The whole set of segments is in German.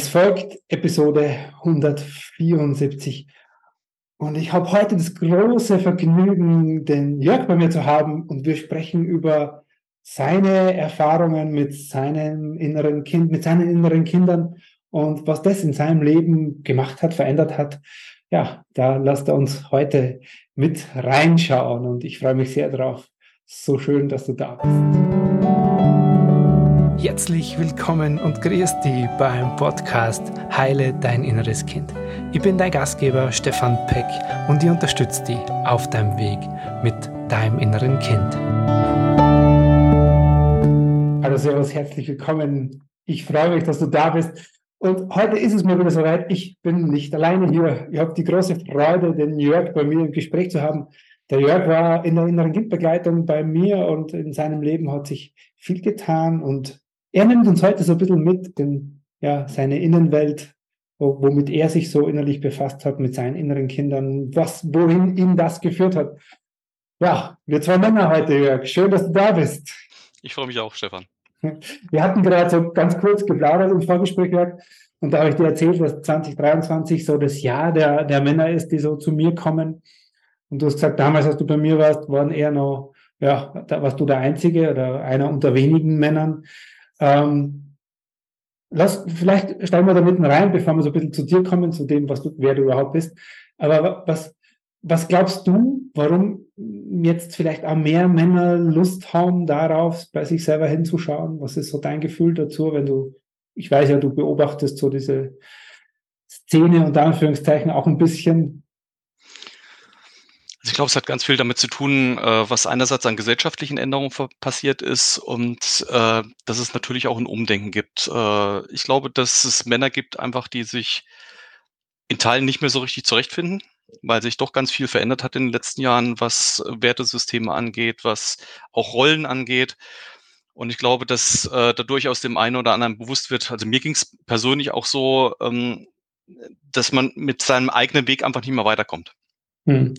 Es folgt Episode 174 und ich habe heute das große Vergnügen, den Jörg bei mir zu haben und wir sprechen über seine Erfahrungen mit seinem inneren Kind, mit seinen inneren Kindern und was das in seinem Leben gemacht hat, verändert hat. Ja, da lasst er uns heute mit reinschauen und ich freue mich sehr drauf. So schön, dass du da bist. Herzlich willkommen und grüß dich beim Podcast Heile dein inneres Kind. Ich bin dein Gastgeber Stefan Peck und ich unterstütze dich auf deinem Weg mit deinem inneren Kind. Hallo Servus, herzlich willkommen. Ich freue mich, dass du da bist. Und heute ist es mir wieder soweit. Ich bin nicht alleine hier. Ich habe die große Freude, den Jörg bei mir im Gespräch zu haben. Der Jörg war in der inneren Kindbegleitung bei mir und in seinem Leben hat sich viel getan und er nimmt uns heute so ein bisschen mit, denn ja, seine Innenwelt, womit er sich so innerlich befasst hat, mit seinen inneren Kindern, was, wohin ihn das geführt hat. Ja, wir zwei Männer heute, Jörg. Schön, dass du da bist. Ich freue mich auch, Stefan. Wir hatten gerade so ganz kurz geplaudert im Vorgespräch, Jörg, und da habe ich dir erzählt, dass 2023 so das Jahr der, der Männer ist, die so zu mir kommen. Und du hast gesagt, damals, als du bei mir warst, waren eher noch, ja, da warst du der Einzige oder einer unter wenigen Männern. Ähm, lass, vielleicht steigen wir da mitten rein, bevor wir so ein bisschen zu dir kommen, zu dem, was du, wer du überhaupt bist. Aber was, was glaubst du, warum jetzt vielleicht auch mehr Männer Lust haben, darauf bei sich selber hinzuschauen? Was ist so dein Gefühl dazu, wenn du, ich weiß ja, du beobachtest so diese Szene und Anführungszeichen auch ein bisschen. Ich glaube, es hat ganz viel damit zu tun, äh, was einerseits an gesellschaftlichen Änderungen passiert ist und äh, dass es natürlich auch ein Umdenken gibt. Äh, ich glaube, dass es Männer gibt, einfach, die sich in Teilen nicht mehr so richtig zurechtfinden, weil sich doch ganz viel verändert hat in den letzten Jahren, was Wertesysteme angeht, was auch Rollen angeht. Und ich glaube, dass äh, da durchaus dem einen oder anderen bewusst wird, also mir ging es persönlich auch so, ähm, dass man mit seinem eigenen Weg einfach nicht mehr weiterkommt. Hm.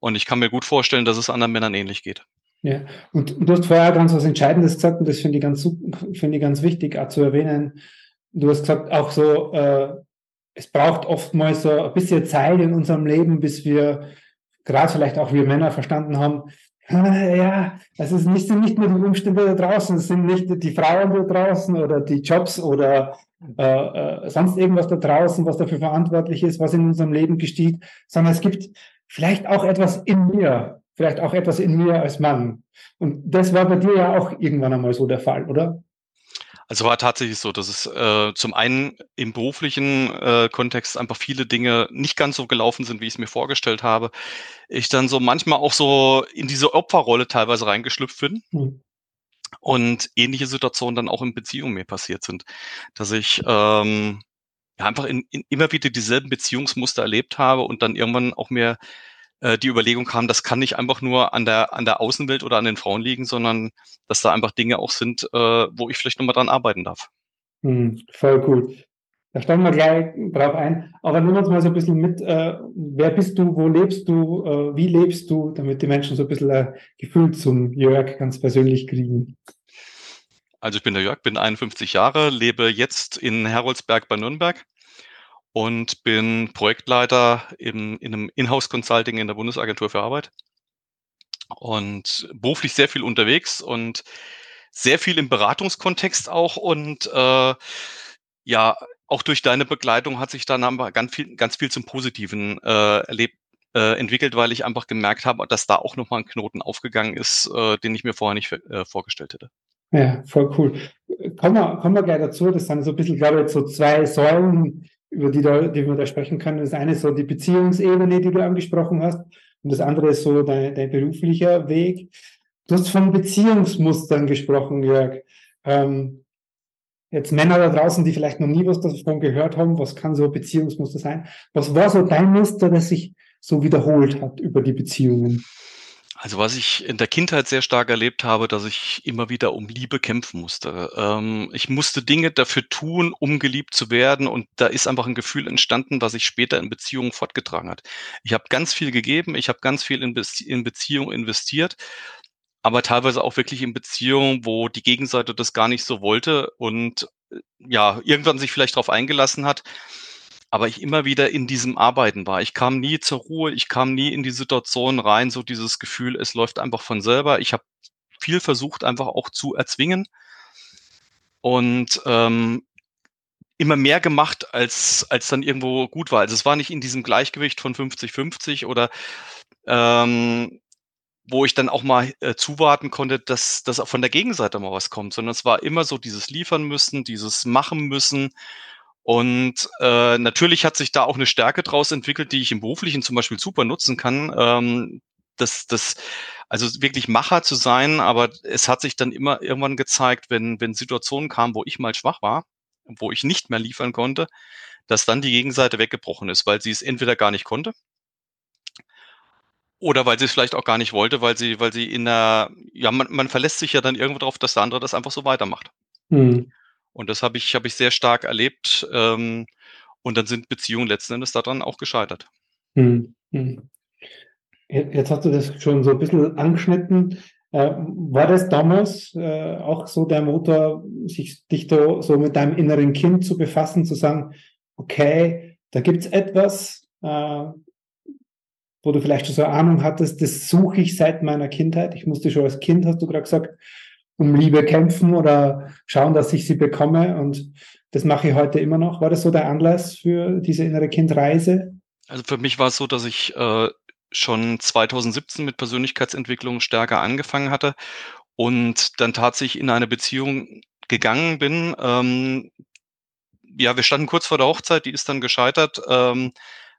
Und ich kann mir gut vorstellen, dass es anderen Männern ähnlich geht. Ja, und du hast vorher ganz was Entscheidendes gesagt, und das finde ich ganz, finde ich ganz wichtig auch zu erwähnen. Du hast gesagt, auch so, äh, es braucht oftmals so ein bisschen Zeit in unserem Leben, bis wir, gerade vielleicht auch wir Männer, verstanden haben, ja, es ist nicht, sind nicht nur die Umstände da draußen, es sind nicht die Frauen da draußen oder die Jobs oder äh, äh, sonst irgendwas da draußen, was dafür verantwortlich ist, was in unserem Leben geschieht, sondern es gibt vielleicht auch etwas in mir, vielleicht auch etwas in mir als Mann. Und das war bei dir ja auch irgendwann einmal so der Fall, oder? Also war tatsächlich so, dass es äh, zum einen im beruflichen äh, Kontext einfach viele Dinge nicht ganz so gelaufen sind, wie ich es mir vorgestellt habe. Ich dann so manchmal auch so in diese Opferrolle teilweise reingeschlüpft bin. Mhm. Und ähnliche Situationen dann auch in Beziehungen mir passiert sind. Dass ich ähm, ja, einfach in, in immer wieder dieselben Beziehungsmuster erlebt habe und dann irgendwann auch mir äh, die Überlegung kam, das kann nicht einfach nur an der, an der Außenwelt oder an den Frauen liegen, sondern dass da einfach Dinge auch sind, äh, wo ich vielleicht nochmal dran arbeiten darf. Hm, voll gut. Da steigen wir gleich drauf ein. Aber nimm uns mal so ein bisschen mit, äh, wer bist du, wo lebst du, äh, wie lebst du, damit die Menschen so ein bisschen ein Gefühl zum Jörg ganz persönlich kriegen. Also ich bin der Jörg, bin 51 Jahre, lebe jetzt in Heroldsberg bei Nürnberg und bin Projektleiter im, in einem Inhouse-Consulting in der Bundesagentur für Arbeit und beruflich sehr viel unterwegs und sehr viel im Beratungskontext auch und äh, ja, auch durch deine Begleitung hat sich dann aber ganz viel, ganz viel zum Positiven äh, erlebt, äh, entwickelt, weil ich einfach gemerkt habe, dass da auch nochmal ein Knoten aufgegangen ist, äh, den ich mir vorher nicht äh, vorgestellt hätte. Ja, voll cool. Kommen wir, kommen wir gleich dazu. Das sind so ein bisschen, glaube ich, so zwei Säulen, über die, da, die wir da sprechen können. Das eine ist so die Beziehungsebene, die du angesprochen hast. Und das andere ist so dein, dein beruflicher Weg. Du hast von Beziehungsmustern gesprochen, Jörg. Ähm, jetzt Männer da draußen, die vielleicht noch nie was davon gehört haben, was kann so Beziehungsmuster sein? Was war so dein Muster, das sich so wiederholt hat über die Beziehungen? Also was ich in der Kindheit sehr stark erlebt habe, dass ich immer wieder um Liebe kämpfen musste. Ähm, ich musste Dinge dafür tun, um geliebt zu werden und da ist einfach ein Gefühl entstanden, was sich später in Beziehungen fortgetragen hat. Ich habe ganz viel gegeben, ich habe ganz viel in, Be in Beziehungen investiert, aber teilweise auch wirklich in Beziehungen, wo die Gegenseite das gar nicht so wollte und ja, irgendwann sich vielleicht darauf eingelassen hat, aber ich immer wieder in diesem Arbeiten war. Ich kam nie zur Ruhe, ich kam nie in die Situation rein, so dieses Gefühl, es läuft einfach von selber. Ich habe viel versucht, einfach auch zu erzwingen und ähm, immer mehr gemacht, als, als dann irgendwo gut war. Also es war nicht in diesem Gleichgewicht von 50-50 oder ähm, wo ich dann auch mal äh, zuwarten konnte, dass, dass auch von der Gegenseite mal was kommt, sondern es war immer so dieses Liefern müssen, dieses Machen müssen. Und äh, natürlich hat sich da auch eine Stärke draus entwickelt, die ich im Beruflichen zum Beispiel super nutzen kann. Ähm, das, das, also wirklich Macher zu sein, aber es hat sich dann immer irgendwann gezeigt, wenn, wenn Situationen kamen, wo ich mal schwach war, wo ich nicht mehr liefern konnte, dass dann die Gegenseite weggebrochen ist, weil sie es entweder gar nicht konnte oder weil sie es vielleicht auch gar nicht wollte, weil sie, weil sie in der, ja, man, man verlässt sich ja dann irgendwo darauf, dass der andere das einfach so weitermacht. Mhm. Und das habe ich, habe ich sehr stark erlebt. Ähm, und dann sind Beziehungen letzten Endes daran auch gescheitert. Mhm. Jetzt hast du das schon so ein bisschen angeschnitten. Äh, war das damals äh, auch so der Motor, sich dich da so mit deinem inneren Kind zu befassen, zu sagen, okay, da gibt es etwas, äh, wo du vielleicht schon so eine Ahnung hattest, das suche ich seit meiner Kindheit. Ich musste schon als Kind, hast du gerade gesagt, um Liebe kämpfen oder schauen, dass ich sie bekomme. Und das mache ich heute immer noch. War das so der Anlass für diese innere Kindreise? Also für mich war es so, dass ich äh, schon 2017 mit Persönlichkeitsentwicklung stärker angefangen hatte und dann tatsächlich in eine Beziehung gegangen bin. Ähm, ja, wir standen kurz vor der Hochzeit, die ist dann gescheitert. Ähm,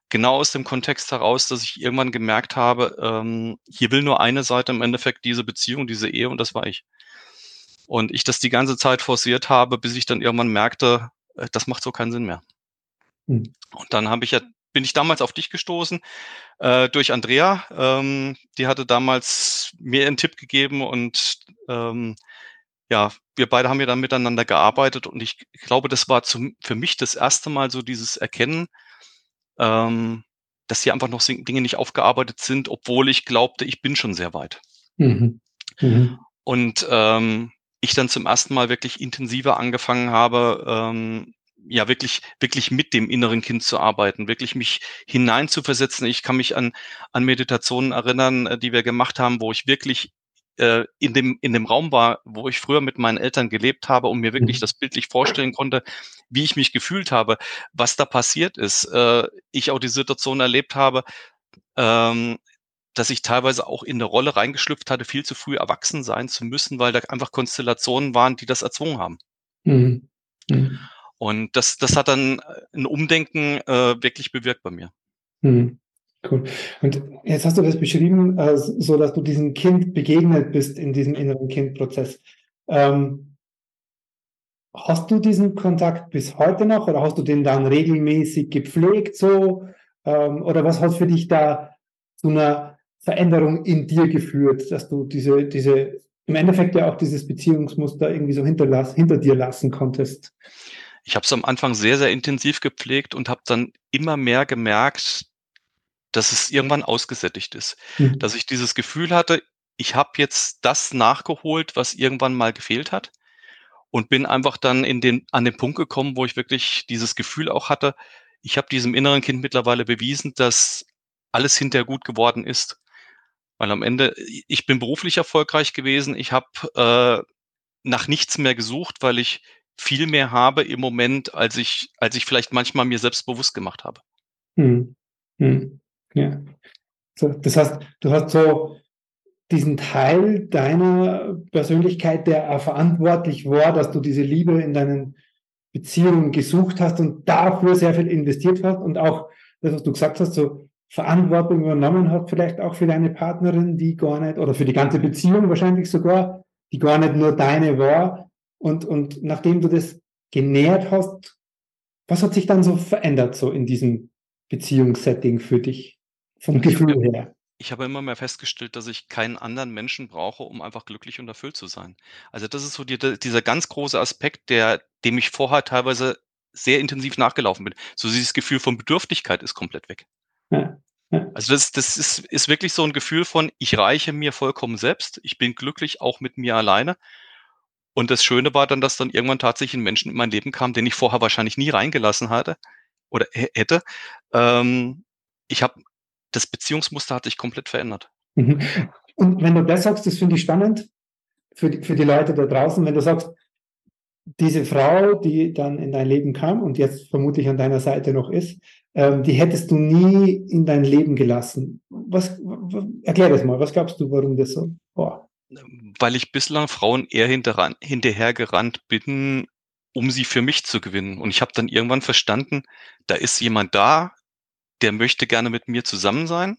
genau aus dem Kontext heraus, dass ich irgendwann gemerkt habe, ähm, hier will nur eine Seite im Endeffekt diese Beziehung, diese Ehe und das war ich. Und ich das die ganze Zeit forciert habe, bis ich dann irgendwann merkte, äh, das macht so keinen Sinn mehr. Mhm. Und dann habe ich ja, bin ich damals auf dich gestoßen äh, durch Andrea. Ähm, die hatte damals mir einen Tipp gegeben und ähm, ja, wir beide haben ja dann miteinander gearbeitet und ich glaube, das war zum, für mich das erste Mal so dieses Erkennen, ähm, dass hier einfach noch Dinge nicht aufgearbeitet sind, obwohl ich glaubte, ich bin schon sehr weit. Mhm. Mhm. Und ähm, ich dann zum ersten Mal wirklich intensiver angefangen habe, ähm, ja wirklich wirklich mit dem inneren Kind zu arbeiten, wirklich mich hineinzuversetzen. Ich kann mich an an Meditationen erinnern, äh, die wir gemacht haben, wo ich wirklich äh, in dem in dem Raum war, wo ich früher mit meinen Eltern gelebt habe und mir wirklich mhm. das bildlich vorstellen konnte, wie ich mich gefühlt habe, was da passiert ist. Äh, ich auch die Situation erlebt habe, ähm, dass ich teilweise auch in eine Rolle reingeschlüpft hatte, viel zu früh erwachsen sein zu müssen, weil da einfach Konstellationen waren, die das erzwungen haben. Mhm. Mhm. Und das, das hat dann ein Umdenken äh, wirklich bewirkt bei mir. Mhm. Cool. Und jetzt hast du das beschrieben, äh, so dass du diesem Kind begegnet bist in diesem inneren Kindprozess. Ähm, hast du diesen Kontakt bis heute noch oder hast du den dann regelmäßig gepflegt so? Ähm, oder was hat für dich da zu einer Veränderung in dir geführt, dass du diese, diese, im Endeffekt ja auch dieses Beziehungsmuster irgendwie so hinterlass, hinter dir lassen konntest? Ich habe es am Anfang sehr, sehr intensiv gepflegt und habe dann immer mehr gemerkt, dass es irgendwann ausgesättigt ist. Mhm. Dass ich dieses Gefühl hatte, ich habe jetzt das nachgeholt, was irgendwann mal gefehlt hat und bin einfach dann in den, an den Punkt gekommen, wo ich wirklich dieses Gefühl auch hatte, ich habe diesem inneren Kind mittlerweile bewiesen, dass alles hinterher gut geworden ist. Weil am Ende, ich bin beruflich erfolgreich gewesen, ich habe äh, nach nichts mehr gesucht, weil ich viel mehr habe im Moment, als ich, als ich vielleicht manchmal mir selbst bewusst gemacht habe. Hm. Hm. Ja. So, das heißt, du hast so diesen Teil deiner Persönlichkeit, der auch verantwortlich war, dass du diese Liebe in deinen Beziehungen gesucht hast und dafür sehr viel investiert hast und auch das, was du gesagt hast, so Verantwortung übernommen hat, vielleicht auch für deine Partnerin, die gar nicht, oder für die ganze Beziehung wahrscheinlich sogar, die gar nicht nur deine war. Und, und nachdem du das genährt hast, was hat sich dann so verändert, so in diesem Beziehungssetting für dich? Vom Gefühl her. Ich habe immer mehr festgestellt, dass ich keinen anderen Menschen brauche, um einfach glücklich und erfüllt zu sein. Also das ist so die, dieser ganz große Aspekt, der, dem ich vorher teilweise sehr intensiv nachgelaufen bin. So dieses Gefühl von Bedürftigkeit ist komplett weg. Ja, ja. Also das, das ist, ist wirklich so ein Gefühl von, ich reiche mir vollkommen selbst, ich bin glücklich auch mit mir alleine Und das Schöne war dann, dass dann irgendwann tatsächlich ein Menschen in mein Leben kam, den ich vorher wahrscheinlich nie reingelassen hatte oder hätte. Ähm, ich habe das Beziehungsmuster hat sich komplett verändert. Mhm. Und wenn du das sagst, das finde ich spannend für die, für die Leute da draußen, wenn du sagst, diese Frau, die dann in dein Leben kam und jetzt vermutlich an deiner Seite noch ist, ähm, die hättest du nie in dein Leben gelassen. Was, erklär das mal, was glaubst du, warum das so war? Weil ich bislang Frauen eher hinterher, hinterhergerannt bin, um sie für mich zu gewinnen. Und ich habe dann irgendwann verstanden, da ist jemand da, der möchte gerne mit mir zusammen sein.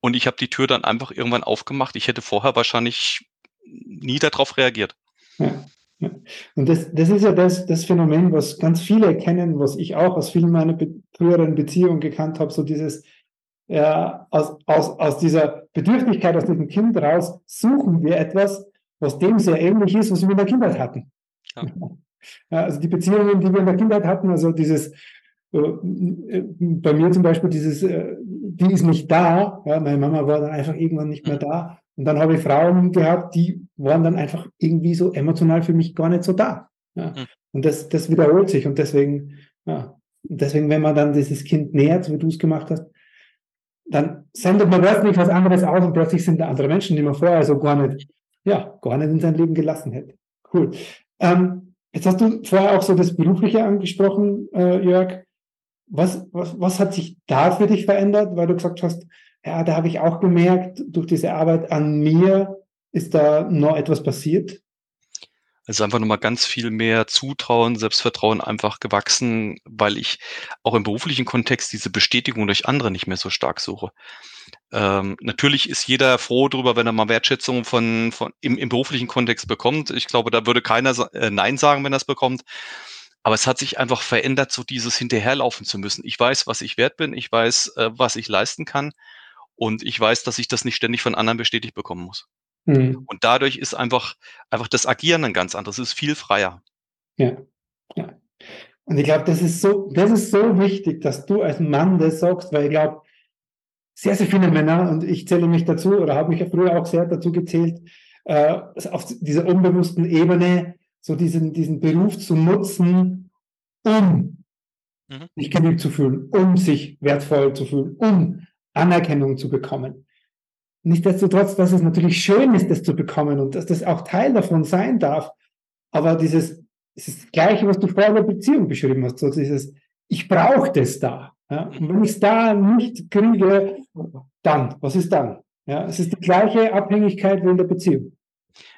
Und ich habe die Tür dann einfach irgendwann aufgemacht. Ich hätte vorher wahrscheinlich nie darauf reagiert. Ja, ja. Und das, das ist ja das, das Phänomen, was ganz viele kennen, was ich auch aus vielen meiner früheren Beziehungen gekannt habe, so dieses, ja, aus, aus, aus dieser Bedürftigkeit, aus diesem Kind raus, suchen wir etwas, was dem sehr ähnlich ist, was wir in der Kindheit hatten. Ja. Ja, also die Beziehungen, die wir in der Kindheit hatten, also dieses äh, bei mir zum Beispiel dieses, äh, die ist nicht da, ja, meine Mama war dann einfach irgendwann nicht mehr mhm. da. Und dann habe ich Frauen gehabt, die waren dann einfach irgendwie so emotional für mich gar nicht so da. Ja. Mhm. Und das, das wiederholt sich. Und deswegen, ja, deswegen, wenn man dann dieses Kind nähert, wie du es gemacht hast, dann sendet man plötzlich was anderes aus und plötzlich sind da andere Menschen, die man vorher so gar nicht, ja, gar nicht in sein Leben gelassen hätte. Cool. Ähm, jetzt hast du vorher auch so das Berufliche angesprochen, äh, Jörg. Was, was, was hat sich da für dich verändert, weil du gesagt hast, ja, da habe ich auch gemerkt, durch diese Arbeit an mir ist da noch etwas passiert? Also einfach nochmal ganz viel mehr Zutrauen, Selbstvertrauen einfach gewachsen, weil ich auch im beruflichen Kontext diese Bestätigung durch andere nicht mehr so stark suche. Ähm, natürlich ist jeder froh darüber, wenn er mal Wertschätzung von, von im, im beruflichen Kontext bekommt. Ich glaube, da würde keiner äh, Nein sagen, wenn er es bekommt. Aber es hat sich einfach verändert, so dieses hinterherlaufen zu müssen. Ich weiß, was ich wert bin, ich weiß, äh, was ich leisten kann und ich weiß, dass ich das nicht ständig von anderen bestätigt bekommen muss. Mhm. Und dadurch ist einfach, einfach das Agieren ein ganz anderes, es ist viel freier. Ja, ja. Und ich glaube, das ist so, das ist so wichtig, dass du als Mann das sagst, weil ich glaube, sehr, sehr viele Männer, und ich zähle mich dazu oder habe mich früher auch sehr dazu gezählt, äh, auf dieser unbewussten Ebene so diesen, diesen Beruf zu nutzen, um mhm. sich genug zu fühlen, um sich wertvoll zu fühlen, um Anerkennung zu bekommen. Nichtsdestotrotz, dass es natürlich schön ist, das zu bekommen und dass das auch Teil davon sein darf. Aber dieses, es ist das Gleiche, was du vorher in der Beziehung beschrieben hast, so dieses, ich brauche das da. Ja? Und wenn ich es da nicht kriege, dann, was ist dann? Ja, es ist die gleiche Abhängigkeit wie in der Beziehung.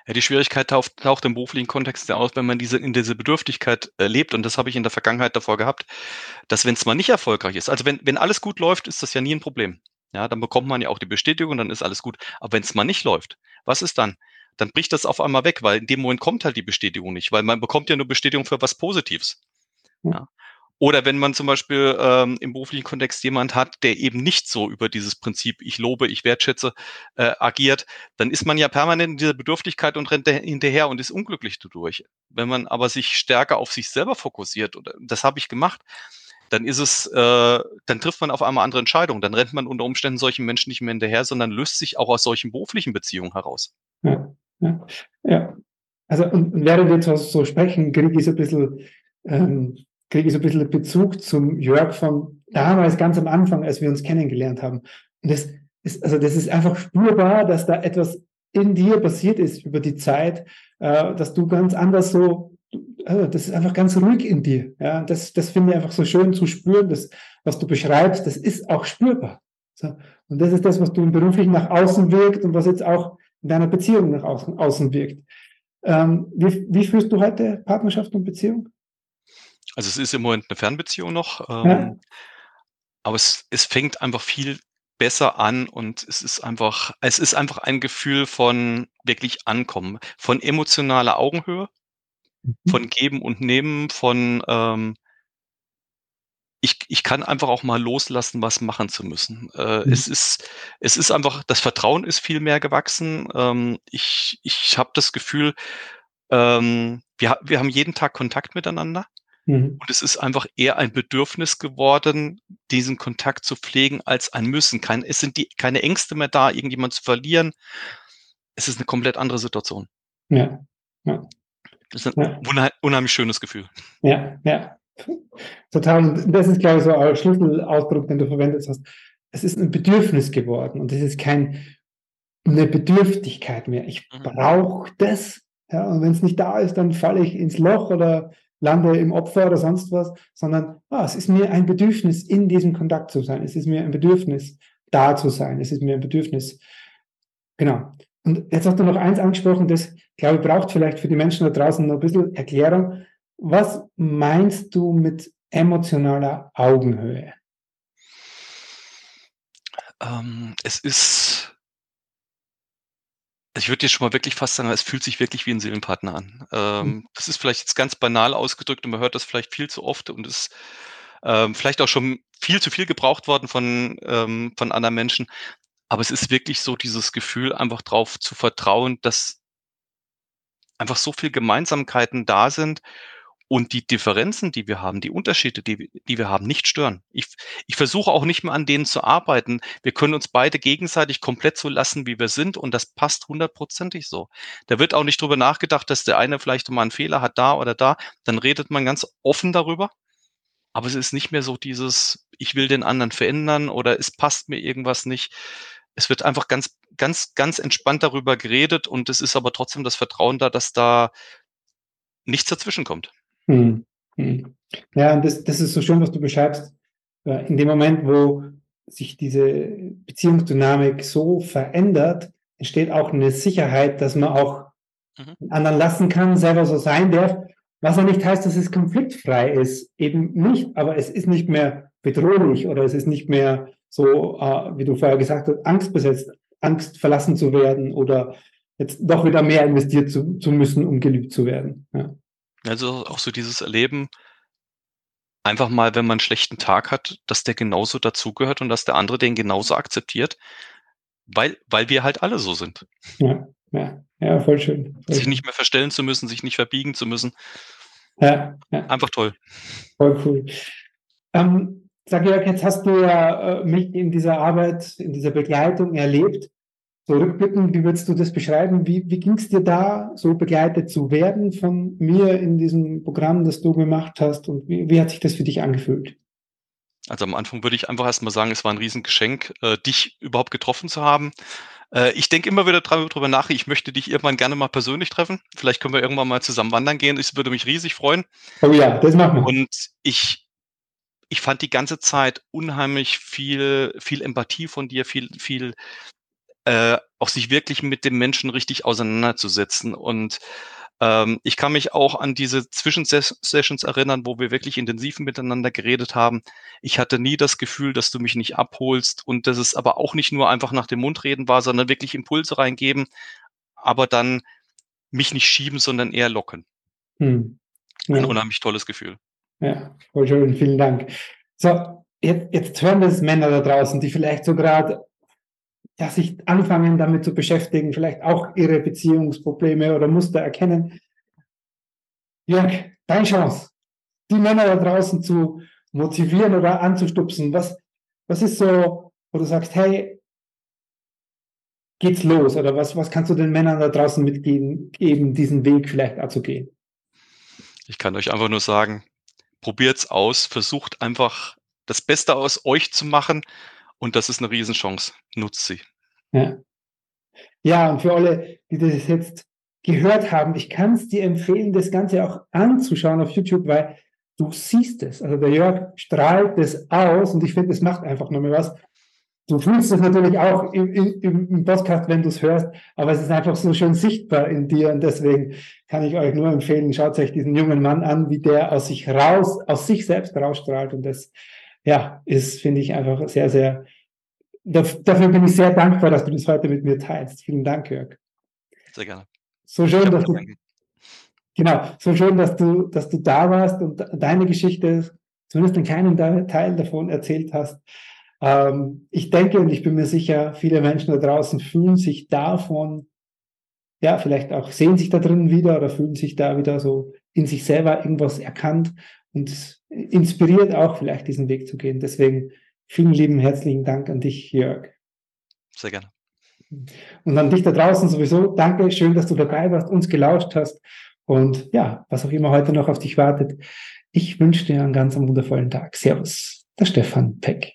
Ja, die Schwierigkeit taucht, taucht im beruflichen Kontext ja aus, wenn man diese, in diese Bedürftigkeit äh, lebt, und das habe ich in der Vergangenheit davor gehabt, dass wenn es mal nicht erfolgreich ist, also wenn, wenn alles gut läuft, ist das ja nie ein Problem. Ja, dann bekommt man ja auch die Bestätigung, dann ist alles gut. Aber wenn es mal nicht läuft, was ist dann? Dann bricht das auf einmal weg, weil in dem Moment kommt halt die Bestätigung nicht, weil man bekommt ja nur Bestätigung für was Positives. Ja. Oder wenn man zum Beispiel ähm, im beruflichen Kontext jemand hat, der eben nicht so über dieses Prinzip, ich lobe, ich wertschätze, äh, agiert, dann ist man ja permanent in dieser Bedürftigkeit und rennt hinterher und ist unglücklich dadurch. Wenn man aber sich stärker auf sich selber fokussiert, oder das habe ich gemacht, dann ist es, äh, dann trifft man auf einmal andere Entscheidungen. Dann rennt man unter Umständen solchen Menschen nicht mehr hinterher, sondern löst sich auch aus solchen beruflichen Beziehungen heraus. Ja, ja, ja. Also und während wir jetzt so sprechen, kriege ich so ein bisschen ähm, kriege ich so ein bisschen Bezug zum Jörg von damals, ganz am Anfang, als wir uns kennengelernt haben. Und das ist, also das ist einfach spürbar, dass da etwas in dir passiert ist über die Zeit, äh, dass du ganz anders so, also das ist einfach ganz ruhig in dir. Ja, das, das finde ich einfach so schön zu spüren, das, was du beschreibst, das ist auch spürbar. So. Und das ist das, was du im Beruflichen nach außen wirkt und was jetzt auch in deiner Beziehung nach außen, außen wirkt. Ähm, wie, wie führst du heute Partnerschaft und Beziehung? Also es ist im Moment eine Fernbeziehung noch, ähm, ja. aber es, es fängt einfach viel besser an und es ist einfach, es ist einfach ein Gefühl von wirklich Ankommen, von emotionaler Augenhöhe, mhm. von Geben und Nehmen, von ähm, ich, ich kann einfach auch mal loslassen, was machen zu müssen. Äh, mhm. Es ist, es ist einfach, das Vertrauen ist viel mehr gewachsen. Ähm, ich, ich habe das Gefühl, ähm, wir, wir haben jeden Tag Kontakt miteinander. Mhm. Und es ist einfach eher ein Bedürfnis geworden, diesen Kontakt zu pflegen, als ein Müssen. Kein, es sind die, keine Ängste mehr da, irgendjemand zu verlieren. Es ist eine komplett andere Situation. Ja, ja. Das ist ein ja. unheimlich schönes Gefühl. Ja, ja. Total. Und das ist, glaube ich, so ein Schlüsselausdruck, den du verwendet hast. Es ist ein Bedürfnis geworden und es ist kein, eine Bedürftigkeit mehr. Ich mhm. brauche das. Ja, und wenn es nicht da ist, dann falle ich ins Loch oder lande im Opfer oder sonst was, sondern ah, es ist mir ein Bedürfnis, in diesem Kontakt zu sein. Es ist mir ein Bedürfnis, da zu sein. Es ist mir ein Bedürfnis. Genau. Und jetzt hast du noch eins angesprochen, das, glaube ich, braucht vielleicht für die Menschen da draußen noch ein bisschen Erklärung. Was meinst du mit emotionaler Augenhöhe? Ähm, es ist ich würde dir schon mal wirklich fast sagen, es fühlt sich wirklich wie ein Seelenpartner an. Ähm, mhm. Das ist vielleicht jetzt ganz banal ausgedrückt und man hört das vielleicht viel zu oft und ist ähm, vielleicht auch schon viel zu viel gebraucht worden von, ähm, von anderen Menschen. Aber es ist wirklich so dieses Gefühl, einfach drauf zu vertrauen, dass einfach so viel Gemeinsamkeiten da sind und die Differenzen, die wir haben, die Unterschiede, die, die wir haben, nicht stören. Ich, ich versuche auch nicht mehr an denen zu arbeiten. Wir können uns beide gegenseitig komplett so lassen, wie wir sind und das passt hundertprozentig so. Da wird auch nicht drüber nachgedacht, dass der eine vielleicht mal einen Fehler hat da oder da. Dann redet man ganz offen darüber. Aber es ist nicht mehr so dieses, ich will den anderen verändern oder es passt mir irgendwas nicht. Es wird einfach ganz, ganz, ganz entspannt darüber geredet und es ist aber trotzdem das Vertrauen da, dass da nichts dazwischen kommt. Hm. Hm. Ja, und das, das ist so schön, was du beschreibst. In dem Moment, wo sich diese Beziehungsdynamik so verändert, entsteht auch eine Sicherheit, dass man auch mhm. anderen lassen kann, selber so sein darf. Was ja nicht heißt, dass es konfliktfrei ist. Eben nicht, aber es ist nicht mehr bedrohlich oder es ist nicht mehr so, äh, wie du vorher gesagt hast, angstbesetzt, Angst verlassen zu werden oder jetzt doch wieder mehr investiert zu, zu müssen, um geliebt zu werden. Ja. Also auch so dieses Erleben, einfach mal, wenn man einen schlechten Tag hat, dass der genauso dazugehört und dass der andere den genauso akzeptiert, weil, weil wir halt alle so sind. Ja, ja, ja, voll schön. Voll sich nicht mehr verstellen zu müssen, sich nicht verbiegen zu müssen. Ja, ja. Einfach toll. Voll cool. Ähm, sag Jörg, jetzt hast du ja äh, mich in dieser Arbeit, in dieser Begleitung erlebt. So rückblickend, wie würdest du das beschreiben? Wie, wie ging es dir da, so begleitet zu werden von mir in diesem Programm, das du gemacht hast? Und wie, wie hat sich das für dich angefühlt? Also am Anfang würde ich einfach erstmal sagen, es war ein Riesengeschenk, äh, dich überhaupt getroffen zu haben. Äh, ich denke immer wieder darüber nach, ich möchte dich irgendwann gerne mal persönlich treffen. Vielleicht können wir irgendwann mal zusammen wandern gehen. Ich würde mich riesig freuen. Oh ja, das machen wir. Und ich, ich fand die ganze Zeit unheimlich viel, viel Empathie von dir, viel, viel äh, auch sich wirklich mit dem Menschen richtig auseinanderzusetzen. Und ähm, ich kann mich auch an diese Zwischensessions erinnern, wo wir wirklich intensiv miteinander geredet haben. Ich hatte nie das Gefühl, dass du mich nicht abholst und dass es aber auch nicht nur einfach nach dem Mund reden war, sondern wirklich Impulse reingeben, aber dann mich nicht schieben, sondern eher locken. Hm. Ja. Ein unheimlich tolles Gefühl. Ja, voll schön, vielen Dank. So, jetzt, jetzt hören das Männer da draußen, die vielleicht so gerade ja, sich anfangen damit zu beschäftigen, vielleicht auch ihre Beziehungsprobleme oder Muster erkennen. Jörg, deine Chance, die Männer da draußen zu motivieren oder anzustupsen. Was, was ist so, wo du sagst, hey, geht's los? Oder was, was kannst du den Männern da draußen mitgeben, eben diesen Weg vielleicht auch zu gehen? Ich kann euch einfach nur sagen, probiert's aus, versucht einfach das Beste aus euch zu machen und das ist eine Riesenchance. Nutzt sie. Ja. ja, und für alle, die das jetzt gehört haben, ich kann es dir empfehlen, das Ganze auch anzuschauen auf YouTube, weil du siehst es. Also der Jörg strahlt es aus und ich finde, es macht einfach nochmal was. Du fühlst es natürlich auch im, im, im Podcast, wenn du es hörst, aber es ist einfach so schön sichtbar in dir und deswegen kann ich euch nur empfehlen, schaut euch diesen jungen Mann an, wie der aus sich raus, aus sich selbst rausstrahlt und das, ja, ist, finde ich, einfach sehr, sehr dafür bin ich sehr dankbar, dass du das heute mit mir teilst. Vielen Dank, Jörg. Sehr gerne. So schön, dass du, genau, so schön, dass du, dass du da warst und deine Geschichte, zumindest einen kleinen Teil davon erzählt hast. Ähm, ich denke und ich bin mir sicher, viele Menschen da draußen fühlen sich davon, ja, vielleicht auch sehen sich da drin wieder oder fühlen sich da wieder so in sich selber irgendwas erkannt und inspiriert auch vielleicht diesen Weg zu gehen. Deswegen Vielen lieben herzlichen Dank an dich, Jörg. Sehr gerne. Und an dich da draußen sowieso, danke, schön, dass du dabei warst, uns gelauscht hast und ja, was auch immer heute noch auf dich wartet. Ich wünsche dir einen ganz wundervollen Tag. Servus, der Stefan Peck.